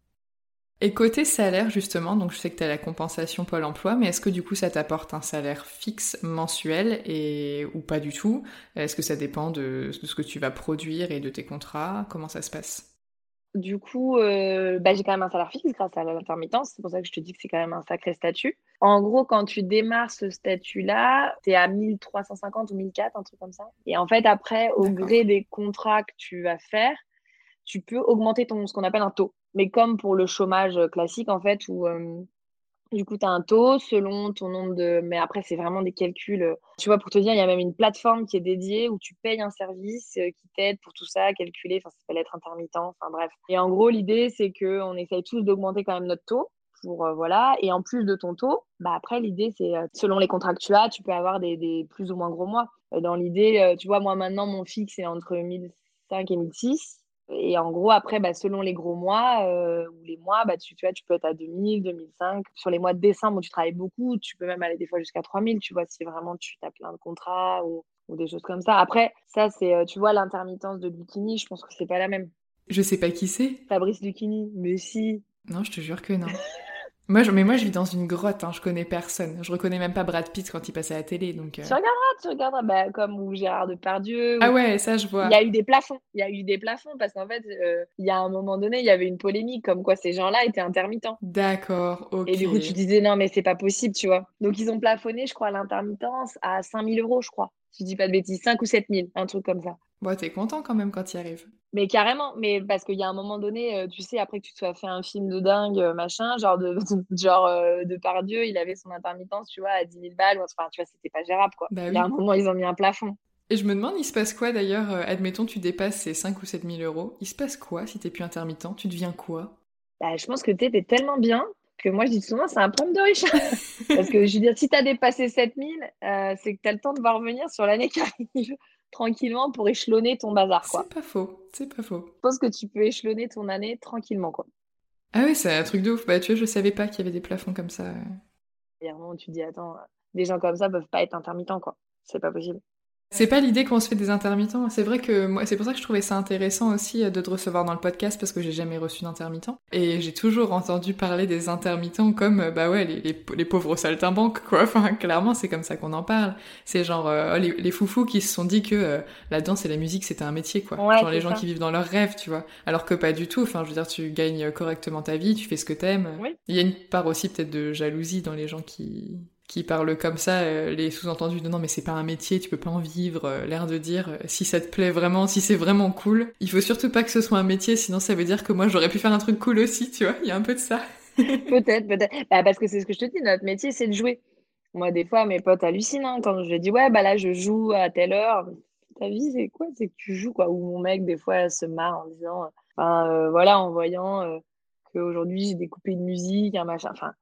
Speaker 1: Et côté salaire, justement, donc je sais que tu as la compensation Pôle emploi, mais est-ce que du coup ça t'apporte un salaire fixe mensuel et ou pas du tout? Est-ce que ça dépend de, ce que tu vas produire et de tes contrats? Comment ça se passe?
Speaker 2: Du coup, euh, bah, j'ai quand même un salaire fixe grâce à l'intermittence. C'est pour ça que je te dis que c'est quand même un sacré statut. En gros, quand tu démarres ce statut-là, tu es à 1350 ou 1004, un truc comme ça. Et en fait, après, au gré des contrats que tu vas faire, tu peux augmenter ton, ce qu'on appelle un taux. Mais comme pour le chômage classique, en fait, où euh, du coup, tu as un taux selon ton nombre de. Mais après, c'est vraiment des calculs. Euh, tu vois, pour te dire, il y a même une plateforme qui est dédiée où tu payes un service euh, qui t'aide pour tout ça, calculer. Enfin, ça s'appelle être intermittent. Enfin, bref. Et en gros, l'idée, c'est qu'on essaye tous d'augmenter quand même notre taux. Pour, euh, voilà. Et en plus de ton taux, bah après, l'idée, c'est selon les contrats que tu as, tu peux avoir des, des plus ou moins gros mois. dans l'idée, tu vois, moi, maintenant, mon fixe est entre 1005 et 1006. Et en gros, après, bah, selon les gros mois euh, ou les mois, bah, tu, tu, vois, tu peux être à 2000, 2005. Sur les mois de décembre où tu travailles beaucoup, tu peux même aller des fois jusqu'à 3000, tu vois, si vraiment tu as plein de contrats ou, ou des choses comme ça. Après, ça, c'est, euh, tu vois, l'intermittence de Bikini, je pense que c'est pas la même.
Speaker 1: Je sais pas qui c'est.
Speaker 2: Fabrice Bikini, mais si.
Speaker 1: Non, je te jure que non. Moi, je, mais moi, je vis dans une grotte, hein, je connais personne. Je reconnais même pas Brad Pitt quand il passait à la télé. Donc,
Speaker 2: euh. Tu regarderas, tu regarderas, bah, comme ou Gérard Depardieu.
Speaker 1: Ah ouais, ça, je vois.
Speaker 2: Il y a eu des plafonds. Il y a eu des plafonds parce qu'en fait, euh, il y a un moment donné, il y avait une polémique comme quoi ces gens-là étaient intermittents.
Speaker 1: D'accord, ok.
Speaker 2: Et du coup, tu disais non, mais c'est pas possible, tu vois. Donc, ils ont plafonné, je crois, l'intermittence à 5000 euros, je crois. Si je dis pas de bêtises, 5 ou 7000, un truc comme ça.
Speaker 1: Bon, t'es content quand même quand il arrive.
Speaker 2: Mais carrément, mais parce qu'il y a un moment donné, euh, tu sais, après que tu te sois fait un film de dingue, euh, machin, genre de, genre euh, de Pardieu, il avait son intermittence, tu vois, à 10 000 balles, enfin, tu vois, c'était pas gérable, quoi.
Speaker 1: Bah
Speaker 2: il y a un moment, ils ont mis un plafond.
Speaker 1: Et je me demande, il se passe quoi d'ailleurs Admettons, tu dépasses ces 5 ou 7 000 euros. Il se passe quoi si t'es plus intermittent? Tu deviens quoi?
Speaker 2: Bah, Je pense que t'es tellement bien que moi, je dis souvent, c'est un pompe de riche. Parce que je veux dire, si t'as dépassé 7 000, c'est que t'as le temps de voir revenir sur l'année qui arrive tranquillement pour échelonner ton bazar. quoi.
Speaker 1: C'est pas faux, c'est pas faux.
Speaker 2: Je pense que tu peux échelonner ton année tranquillement. quoi.
Speaker 1: Ah oui, c'est un truc de ouf. Bah, tu vois, je savais pas qu'il y avait des plafonds comme ça.
Speaker 2: Un moment où tu dis, attends, des gens comme ça peuvent pas être intermittents, quoi. C'est pas possible.
Speaker 1: C'est pas l'idée qu'on se fait des intermittents. C'est vrai que moi, c'est pour ça que je trouvais ça intéressant aussi euh, de te recevoir dans le podcast parce que j'ai jamais reçu d'intermittent. Et j'ai toujours entendu parler des intermittents comme, euh, bah ouais, les, les, les pauvres saltimbanques, quoi. Enfin, clairement, c'est comme ça qu'on en parle. C'est genre euh, les, les, foufous qui se sont dit que la danse et la musique c'était un métier, quoi. genre les gens qui vivent dans leurs rêves, tu vois. Alors que pas du tout. Enfin, je veux dire, tu gagnes correctement ta vie, tu fais ce que t'aimes. Il y a une part aussi peut-être de jalousie dans les gens qui qui parlent comme ça, euh, les sous-entendus de non mais c'est pas un métier, tu peux pas en vivre, euh, l'air de dire euh, si ça te plaît vraiment, si c'est vraiment cool, il faut surtout pas que ce soit un métier, sinon ça veut dire que moi j'aurais pu faire un truc cool aussi, tu vois, il y a un peu de ça.
Speaker 2: peut-être, peut-être. Bah, parce que c'est ce que je te dis, notre métier c'est de jouer. Moi des fois mes potes hallucinent hein, quand je dis ouais bah là je joue à telle heure. Ta vie c'est quoi? C'est que tu joues quoi. Ou mon mec des fois se marre en disant, enfin voilà en voyant qu'aujourd'hui j'ai découpé une musique, un machin, enfin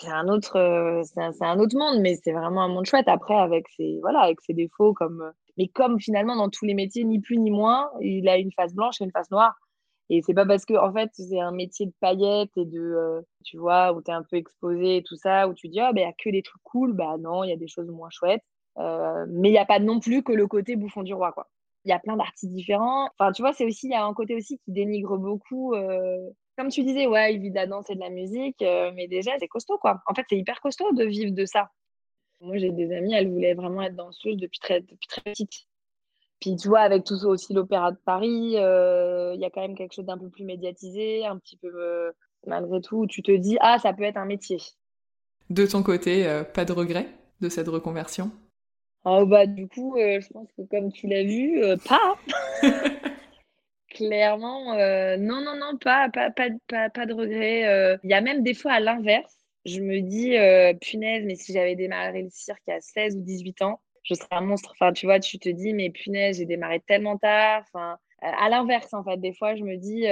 Speaker 2: c'est un autre euh, c'est un, autre monde mais c'est vraiment un monde chouette. Après avec ses voilà avec ses défauts comme euh, mais comme finalement dans tous les métiers ni plus ni moins il a une face blanche et une face noire. Et c'est pas parce que en fait c'est un métier de paillettes et de euh, tu vois où tu es un peu exposé et tout ça où tu dis ah ben il y a que des trucs cool. Bah non il y a des choses moins chouettes. Mais il n'y a pas non plus que le côté bouffon du roi quoi. Il y a plein d'artistes différents. Enfin tu vois c'est aussi il y a un côté aussi qui dénigre beaucoup comme tu disais, ouais, il vit de la danse et de la musique, euh, mais déjà, c'est costaud, quoi. En fait, c'est hyper costaud de vivre de ça. Moi, j'ai des amies, elles voulaient vraiment être danseuses depuis très, depuis très petite. Puis, tu vois, avec tout ça aussi, l'Opéra de Paris, euh, il y a quand même quelque chose d'un peu plus médiatisé, un petit peu, euh, malgré tout, tu te dis, ah, ça peut être un métier.
Speaker 1: De ton côté, pas de regret de cette reconversion?
Speaker 2: Oh, bah, du coup, je pense que comme tu l'as vu, pas. Clairement, euh, non, non, non, pas, pas, pas, pas, de regret. Euh. Il y a même des fois à l'inverse. Je me dis, euh, punaise, mais si j'avais démarré le cirque à 16 ou 18 ans, je serais un monstre. Enfin, tu vois, tu te dis, mais punaise, j'ai démarré tellement tard. Enfin, à l'inverse, en fait, des fois, je me dis,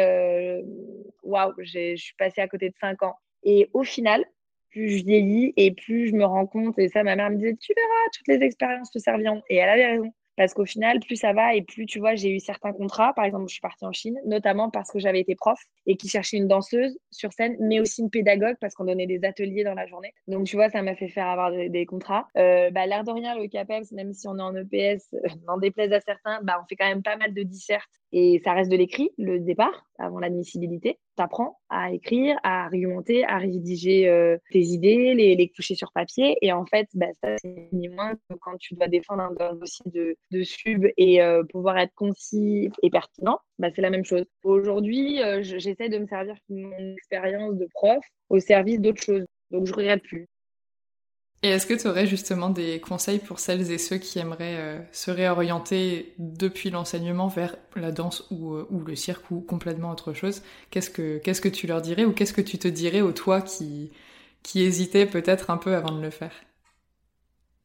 Speaker 2: waouh, je suis passée à côté de 5 ans. Et au final, plus je vieillis et plus je me rends compte, et ça, ma mère me disait, tu verras, toutes les expériences te serviront. Et elle avait raison. Parce qu'au final, plus ça va et plus, tu vois, j'ai eu certains contrats. Par exemple, je suis partie en Chine, notamment parce que j'avais été prof et qui cherchait une danseuse sur scène, mais aussi une pédagogue parce qu'on donnait des ateliers dans la journée. Donc, tu vois, ça m'a fait faire avoir des, contrats. Euh, bah, L'air de rien, le CAPEPS, même si on est en EPS, n'en déplaise à certains, bah, on fait quand même pas mal de dissertes et ça reste de l'écrit, le départ. Avant l'admissibilité. Tu apprends à écrire, à argumenter, à rédiger euh, tes idées, les, les, coucher sur papier. Et en fait, bah, ça, c'est ni moins que quand tu dois défendre un, dossier de, de sub et euh, pouvoir être concis et pertinent, bah, c'est la même chose. Aujourd'hui, euh, j'essaie de me servir de mon expérience de prof au service d'autres choses. Donc, je regrette plus.
Speaker 1: Et est-ce que tu aurais justement des conseils pour celles et ceux qui aimeraient euh, se réorienter depuis l'enseignement vers la danse ou, euh, le cirque ou complètement autre chose? Qu'est-ce que qu'est-ce que tu leur dirais ou qu'est-ce que tu te dirais au toi qui qui hésitait peut-être un peu avant de le faire?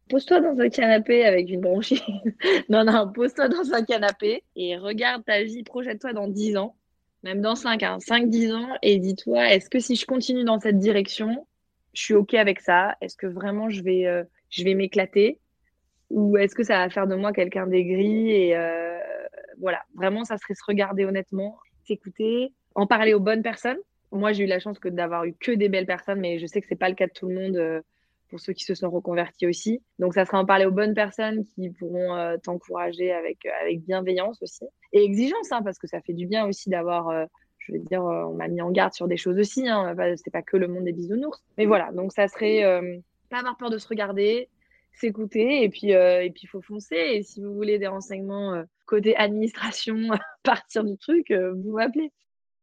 Speaker 2: Pose-toi dans un canapé avec une bronchite. non, non, pose-toi dans un canapé et regarde ta vie, projette-toi dans 10 ans, même dans 5, hein, 5-10 ans, et dis-toi, est-ce que si je continue dans cette direction, je suis OK avec ça Est-ce que vraiment je vais, euh, je vais m'éclater? Ou est-ce que ça va faire de moi quelqu'un d'aigri Et euh, voilà, vraiment, ça serait se regarder honnêtement, s'écouter, en parler aux bonnes personnes. Moi, j'ai eu la chance que d'avoir eu que des belles personnes, mais je sais que c'est pas le cas de tout le monde. Euh, pour ceux qui se sont reconvertis aussi. Donc, ça sera en parler aux bonnes personnes qui pourront t'encourager avec, avec bienveillance aussi. Et exigence, hein, parce que ça fait du bien aussi d'avoir je veux dire, euh, on m'a mis en garde sur des choses aussi. Hein, c'est pas que le monde des bisounours. Mais voilà, donc ça serait euh, pas avoir peur de se regarder, s'écouter et puis euh, et puis faut foncer. Et si vous voulez des renseignements côté administration, partir du truc, vous m'appelez.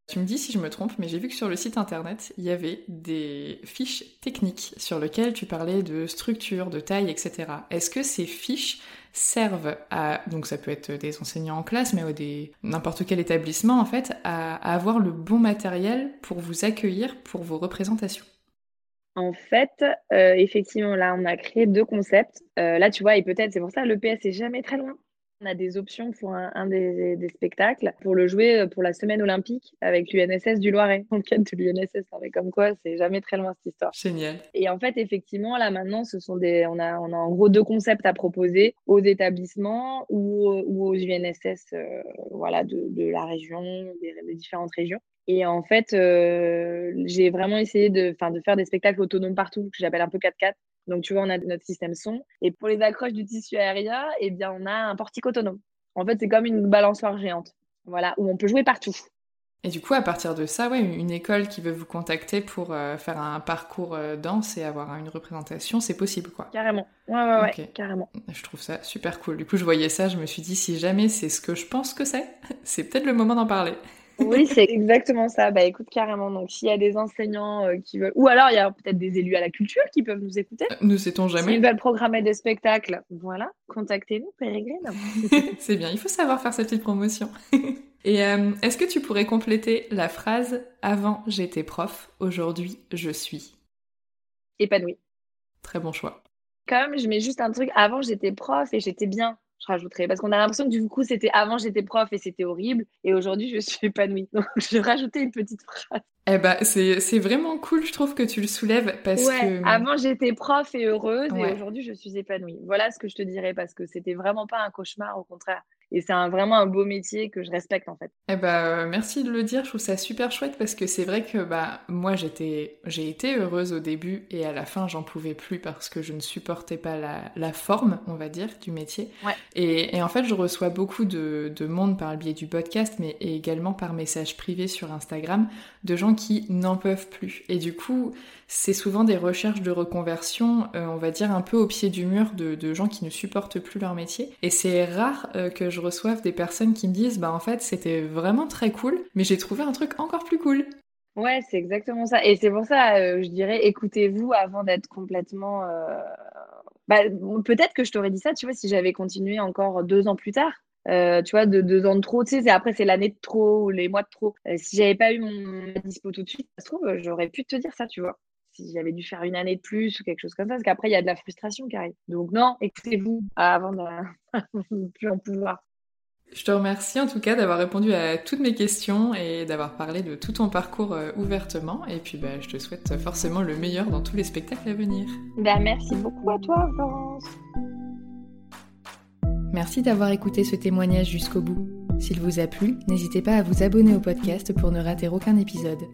Speaker 1: Tu me dis si je me trompe, mais j'ai vu que sur le site internet, il y avait des fiches techniques sur lesquelles tu parlais de structure, de taille, etc. Est-ce que ces fiches servent à, donc ça peut être des enseignants en classe, mais des n'importe quel établissement en fait, à, avoir le bon matériel pour vous accueillir pour vos représentations?
Speaker 2: En fait, euh, effectivement, là, on a créé deux concepts. Euh, là, tu vois, et peut-être, c'est pour ça, le PS est jamais très loin. On a des options pour un, des, spectacles pour le jouer euh, pour la semaine olympique avec l'UNSS du Loiret. En cadre de l'UNSS, comme quoi, c'est jamais très loin cette histoire.
Speaker 1: Génial.
Speaker 2: Et en fait, effectivement, là maintenant, ce sont des, on a, on a en gros deux concepts à proposer aux établissements ou, ou aux UNSS, euh, voilà, de, de, la région, des, des, différentes régions. Et en fait, euh, j'ai vraiment essayé de, de faire des spectacles autonomes partout, que j'appelle un peu 4x4. Donc, tu vois, on a notre système son. Et pour les accroches du tissu aérien, eh bien, on a un portique autonome. En fait, c'est comme une balançoire géante. Voilà, où on peut jouer partout.
Speaker 1: Et du coup, à partir de ça, ouais, une école qui veut vous contacter pour euh, faire un parcours euh, danse et avoir une représentation, c'est possible, quoi.
Speaker 2: Carrément. Ouais, ouais, ouais, carrément.
Speaker 1: Je trouve ça super cool. Du coup, je voyais ça, je me suis dit, si jamais c'est ce que je pense que c'est, c'est peut-être le moment d'en parler.
Speaker 2: Oui, c'est exactement ça. Bah écoute, carrément. Donc, s'il y a des enseignants euh, qui veulent. Ou alors, il y a peut-être des élus à la culture qui peuvent nous écouter.
Speaker 1: Euh, ne sait-on jamais.
Speaker 2: S'ils veulent programmer des spectacles, voilà, contactez-nous, Pérégrine.
Speaker 1: c'est bien, il faut savoir faire cette petite promotion. Et euh, est-ce que tu pourrais compléter la phrase Avant j'étais prof, aujourd'hui je suis
Speaker 2: Épanouie.
Speaker 1: Très bon choix.
Speaker 2: Même, je mets juste un truc. Avant j'étais prof et j'étais bien je rajouterai. Parce qu'on a l'impression que du coup, c'était avant, j'étais prof et c'était horrible. Et aujourd'hui, je suis épanouie. Donc, je rajouter une petite phrase.
Speaker 1: Eh ben, c'est vraiment cool, je trouve, que tu le soulèves. Parce que...
Speaker 2: avant, j'étais prof et heureuse. Et aujourd'hui, je suis épanouie. Voilà ce que je te dirais. Parce que c'était vraiment pas un cauchemar, au contraire. Et c'est vraiment un beau métier que je respecte en fait.
Speaker 1: Eh bah, merci de le dire, je trouve ça super chouette parce que c'est vrai que bah, moi j'étais, j'ai été heureuse au début et à la fin j'en pouvais plus parce que je ne supportais pas la, la forme, on va dire, du métier.
Speaker 2: Ouais.
Speaker 1: Et, et, en fait je reçois beaucoup de, de, monde par le biais du podcast mais également par message privé sur Instagram de gens qui n'en peuvent plus. Et du coup c'est souvent des recherches de reconversion, euh, on va dire un peu au pied du mur de, gens qui ne supportent plus leur métier. Et c'est rare euh, que je reçoive des personnes qui me disent bah en fait c'était vraiment très cool, mais j'ai trouvé un truc encore plus cool.
Speaker 2: Ouais, c'est exactement ça. Et c'est pour ça, euh, je dirais, écoutez-vous avant d'être complètement. Bah, peut-être que je t'aurais dit ça, tu vois, si j'avais continué encore deux ans plus tard. Tu vois, de deux ans de trop, tu sais, après c'est l'année de trop ou les mois de trop. si j'avais pas eu mon dispo tout de suite, ça se trouve, j'aurais pu te dire ça, tu vois si j'avais dû faire une année de plus ou quelque chose comme ça, parce qu'après, il y a de la frustration qui arrive. Donc non, écoutez-vous avant de plus en pouvoir.
Speaker 1: Je te remercie en tout cas d'avoir répondu à toutes mes questions et d'avoir parlé de tout ton parcours euh, ouvertement. Et puis bah, je te souhaite forcément le meilleur dans tous les spectacles à venir.
Speaker 2: Bah, merci beaucoup à toi, Florence.
Speaker 1: Merci d'avoir écouté ce témoignage jusqu'au bout. S'il vous a plu, n'hésitez pas à vous abonner au podcast pour ne rater aucun épisode.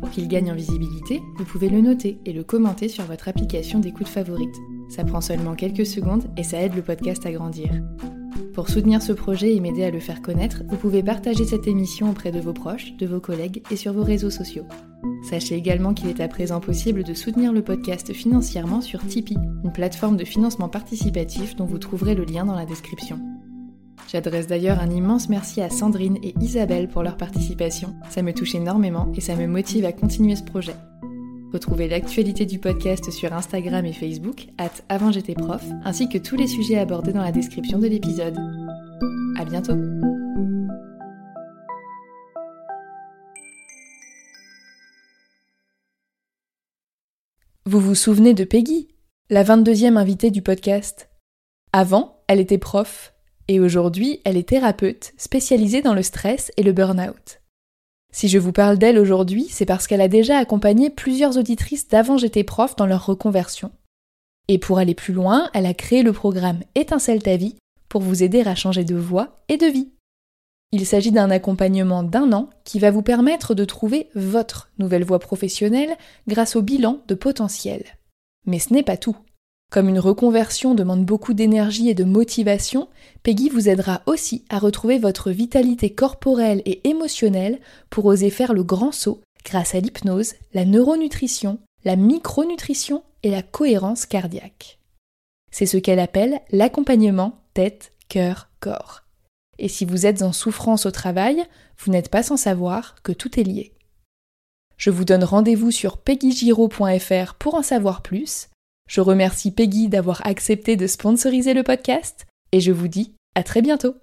Speaker 1: Pour qu'il gagne en visibilité, vous pouvez le noter et le commenter sur votre application d'écoute favorite. Ça prend seulement quelques secondes et ça aide le podcast à grandir. Pour soutenir ce projet et m'aider à le faire connaître, vous pouvez partager cette émission auprès de vos proches, de vos collègues et sur vos réseaux sociaux. Sachez également qu'il est à présent possible de soutenir le podcast financièrement sur Tipeee, une plateforme de financement participatif dont vous trouverez le lien dans la description. J'adresse d'ailleurs un immense merci à Sandrine et Isabelle pour leur participation. Ça me touche énormément et ça me motive à continuer ce projet. Retrouvez l'actualité du podcast sur Instagram et Facebook, at avant j'étais prof, ainsi que tous les sujets abordés dans la description de l'épisode. À bientôt! Vous vous souvenez de Peggy, la 22e invitée du podcast? Avant, elle était prof, et aujourd'hui, elle est thérapeute spécialisée dans le stress et le burn-out. Si je vous parle d'elle aujourd'hui, c'est parce qu'elle a déjà accompagné plusieurs auditrices d'avant j'étais prof dans leur reconversion. Et pour aller plus loin, elle a créé le programme Étincelle ta vie pour vous aider à changer de voie et de vie. Il s'agit d'un accompagnement d'un an qui va vous permettre de trouver votre nouvelle voie professionnelle grâce au bilan de potentiel. Mais ce n'est pas tout. Comme une reconversion demande beaucoup d'énergie et de motivation, Peggy vous aidera aussi à retrouver votre vitalité corporelle et émotionnelle pour oser faire le grand saut grâce à l'hypnose, la neuronutrition, la micronutrition et la cohérence cardiaque. C'est ce qu'elle appelle l'accompagnement tête, cœur, corps. Et si vous êtes en souffrance au travail, vous n'êtes pas sans savoir que tout est lié. Je vous donne rendez-vous sur peggygiro.fr pour en savoir plus. Je remercie Peggy d'avoir accepté de sponsoriser le podcast et je vous dis à très bientôt.